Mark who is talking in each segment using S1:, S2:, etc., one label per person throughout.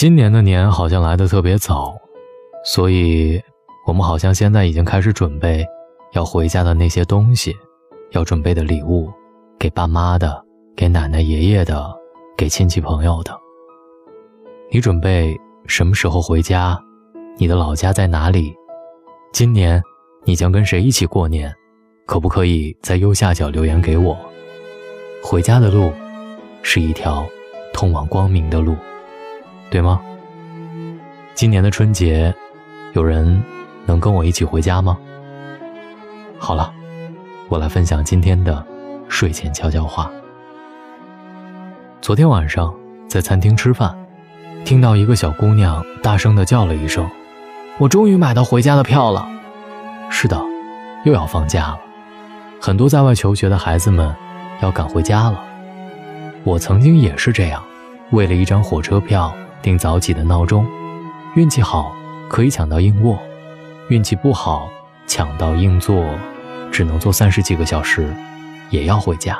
S1: 今年的年好像来得特别早，所以我们好像现在已经开始准备要回家的那些东西，要准备的礼物，给爸妈的，给奶奶爷爷的，给亲戚朋友的。你准备什么时候回家？你的老家在哪里？今年你将跟谁一起过年？可不可以在右下角留言给我？回家的路是一条通往光明的路，对吗？今年的春节，有人能跟我一起回家吗？好了，我来分享今天的睡前悄悄话。昨天晚上在餐厅吃饭，听到一个小姑娘大声地叫了一声：“我终于买到回家的票了！”是的，又要放假了，很多在外求学的孩子们要赶回家了。我曾经也是这样，为了一张火车票定早起的闹钟，运气好可以抢到硬卧，运气不好抢到硬座，只能坐三十几个小时，也要回家。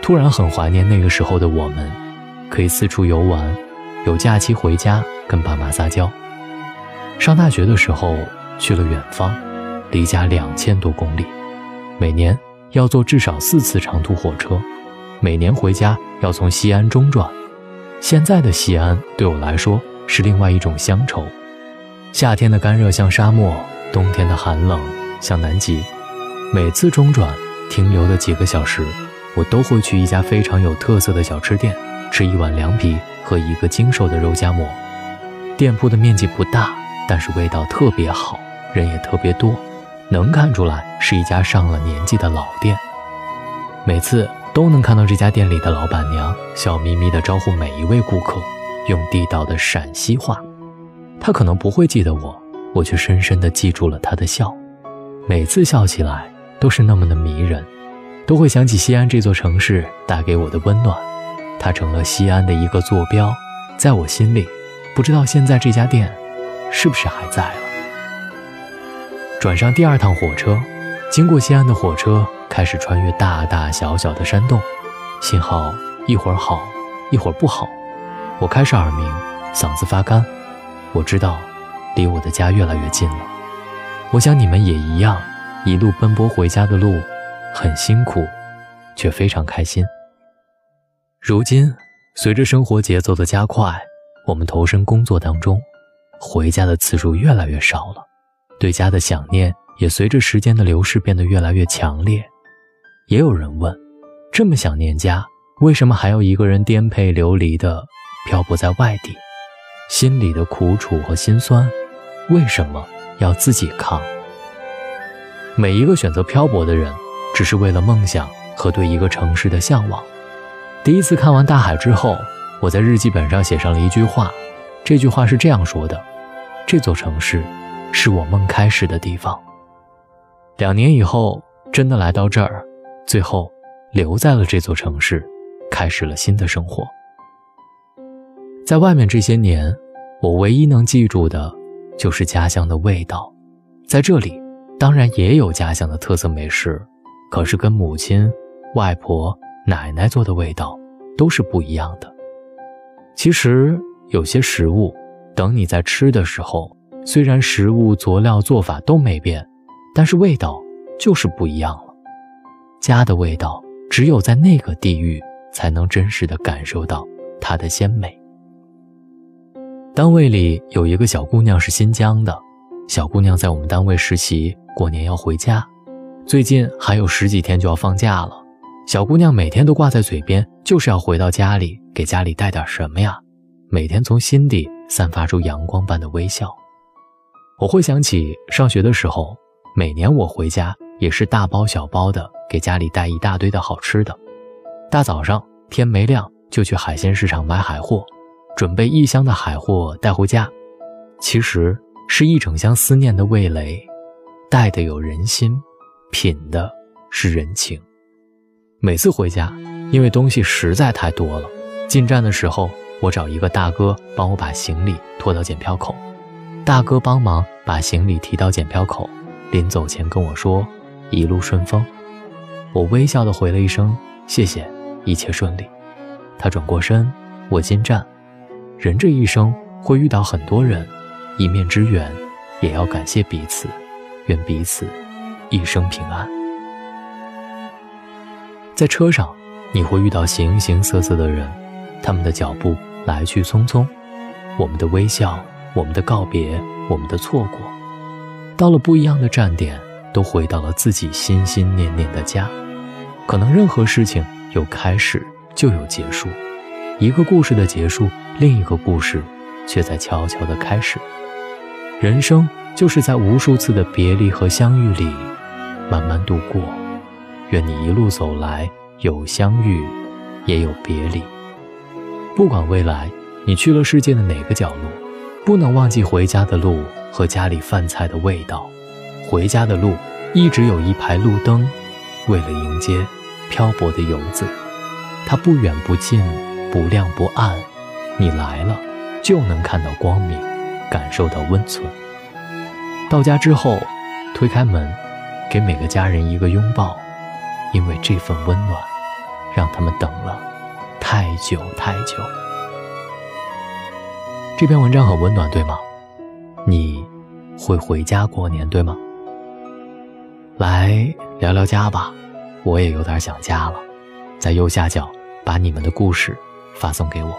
S1: 突然很怀念那个时候的我们，可以四处游玩，有假期回家跟爸妈撒娇。上大学的时候去了远方，离家两千多公里，每年要坐至少四次长途火车，每年回家要从西安中转。现在的西安对我来说是另外一种乡愁，夏天的干热像沙漠，冬天的寒冷像南极。每次中转停留的几个小时。我都会去一家非常有特色的小吃店，吃一碗凉皮和一个精瘦的肉夹馍。店铺的面积不大，但是味道特别好，人也特别多，能看出来是一家上了年纪的老店。每次都能看到这家店里的老板娘笑眯眯地招呼每一位顾客，用地道的陕西话。她可能不会记得我，我却深深地记住了她的笑。每次笑起来都是那么的迷人。都会想起西安这座城市带给我的温暖，它成了西安的一个坐标，在我心里，不知道现在这家店是不是还在了。转上第二趟火车，经过西安的火车开始穿越大大小小的山洞，信号一会儿好，一会儿不好，我开始耳鸣，嗓子发干。我知道，离我的家越来越近了。我想你们也一样，一路奔波回家的路。很辛苦，却非常开心。如今，随着生活节奏的加快，我们投身工作当中，回家的次数越来越少了，对家的想念也随着时间的流逝变得越来越强烈。也有人问：这么想念家，为什么还要一个人颠沛流离的漂泊在外地？心里的苦楚和心酸，为什么要自己扛？每一个选择漂泊的人。只是为了梦想和对一个城市的向往。第一次看完大海之后，我在日记本上写上了一句话。这句话是这样说的：“这座城市，是我梦开始的地方。”两年以后，真的来到这儿，最后留在了这座城市，开始了新的生活。在外面这些年，我唯一能记住的，就是家乡的味道。在这里，当然也有家乡的特色美食。可是跟母亲、外婆、奶奶做的味道都是不一样的。其实有些食物，等你在吃的时候，虽然食物佐料做法都没变，但是味道就是不一样了。家的味道，只有在那个地域才能真实的感受到它的鲜美。单位里有一个小姑娘是新疆的，小姑娘在我们单位实习，过年要回家。最近还有十几天就要放假了，小姑娘每天都挂在嘴边，就是要回到家里给家里带点什么呀。每天从心底散发出阳光般的微笑。我会想起上学的时候，每年我回家也是大包小包的给家里带一大堆的好吃的。大早上天没亮就去海鲜市场买海货，准备一箱的海货带回家，其实是一整箱思念的味蕾，带的有人心。品的是人情。每次回家，因为东西实在太多了，进站的时候，我找一个大哥帮我把行李拖到检票口。大哥帮忙把行李提到检票口，临走前跟我说：“一路顺风。”我微笑的回了一声：“谢谢，一切顺利。”他转过身，我进站，人这一生会遇到很多人，一面之缘，也要感谢彼此，愿彼此一生平安。在车上，你会遇到形形色色的人，他们的脚步来去匆匆，我们的微笑，我们的告别，我们的错过，到了不一样的站点，都回到了自己心心念念的家。可能任何事情有开始就有结束，一个故事的结束，另一个故事却在悄悄的开始。人生就是在无数次的别离和相遇里，慢慢度过。愿你一路走来，有相遇，也有别离。不管未来你去了世界的哪个角落，不能忘记回家的路和家里饭菜的味道。回家的路一直有一排路灯。为了迎接漂泊的游子，它不远不近，不亮不暗，你来了就能看到光明，感受到温存。到家之后，推开门，给每个家人一个拥抱，因为这份温暖，让他们等了太久太久。这篇文章很温暖，对吗？你会回家过年，对吗？来聊聊家吧，我也有点想家了。在右下角把你们的故事发送给我。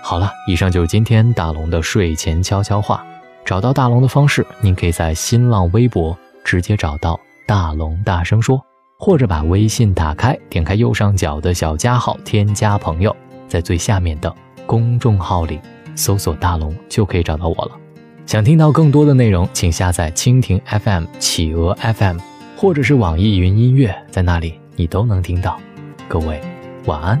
S1: 好了，以上就是今天大龙的睡前悄悄话。找到大龙的方式，您可以在新浪微博直接找到大龙大声说，或者把微信打开，点开右上角的小加号，添加朋友，在最下面的公众号里搜索大龙就可以找到我了。想听到更多的内容，请下载蜻蜓 FM、企鹅 FM，或者是网易云音乐，在那里你都能听到。各位，晚安。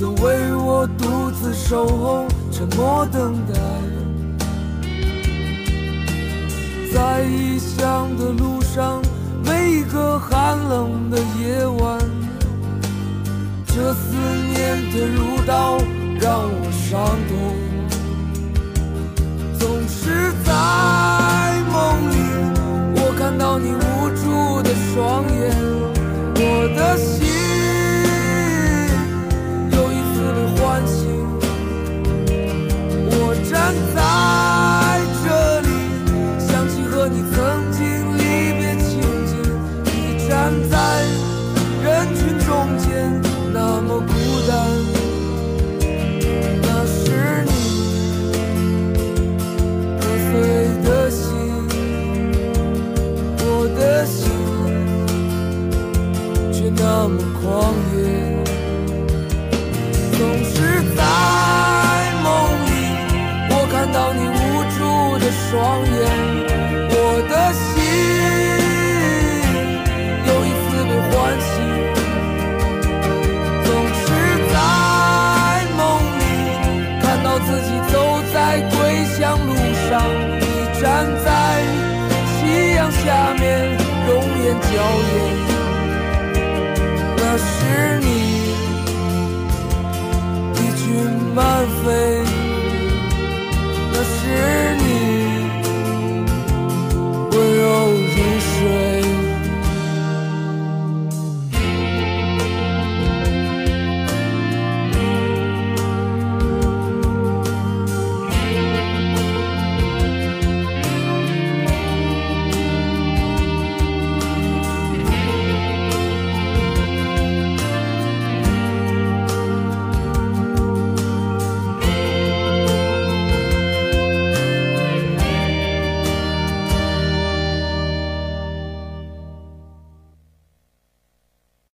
S2: 次为我独自守候，沉默等待。在异乡的路上，每一个寒冷的夜晚，这思念的如刀，让我伤痛，总是在。双眼。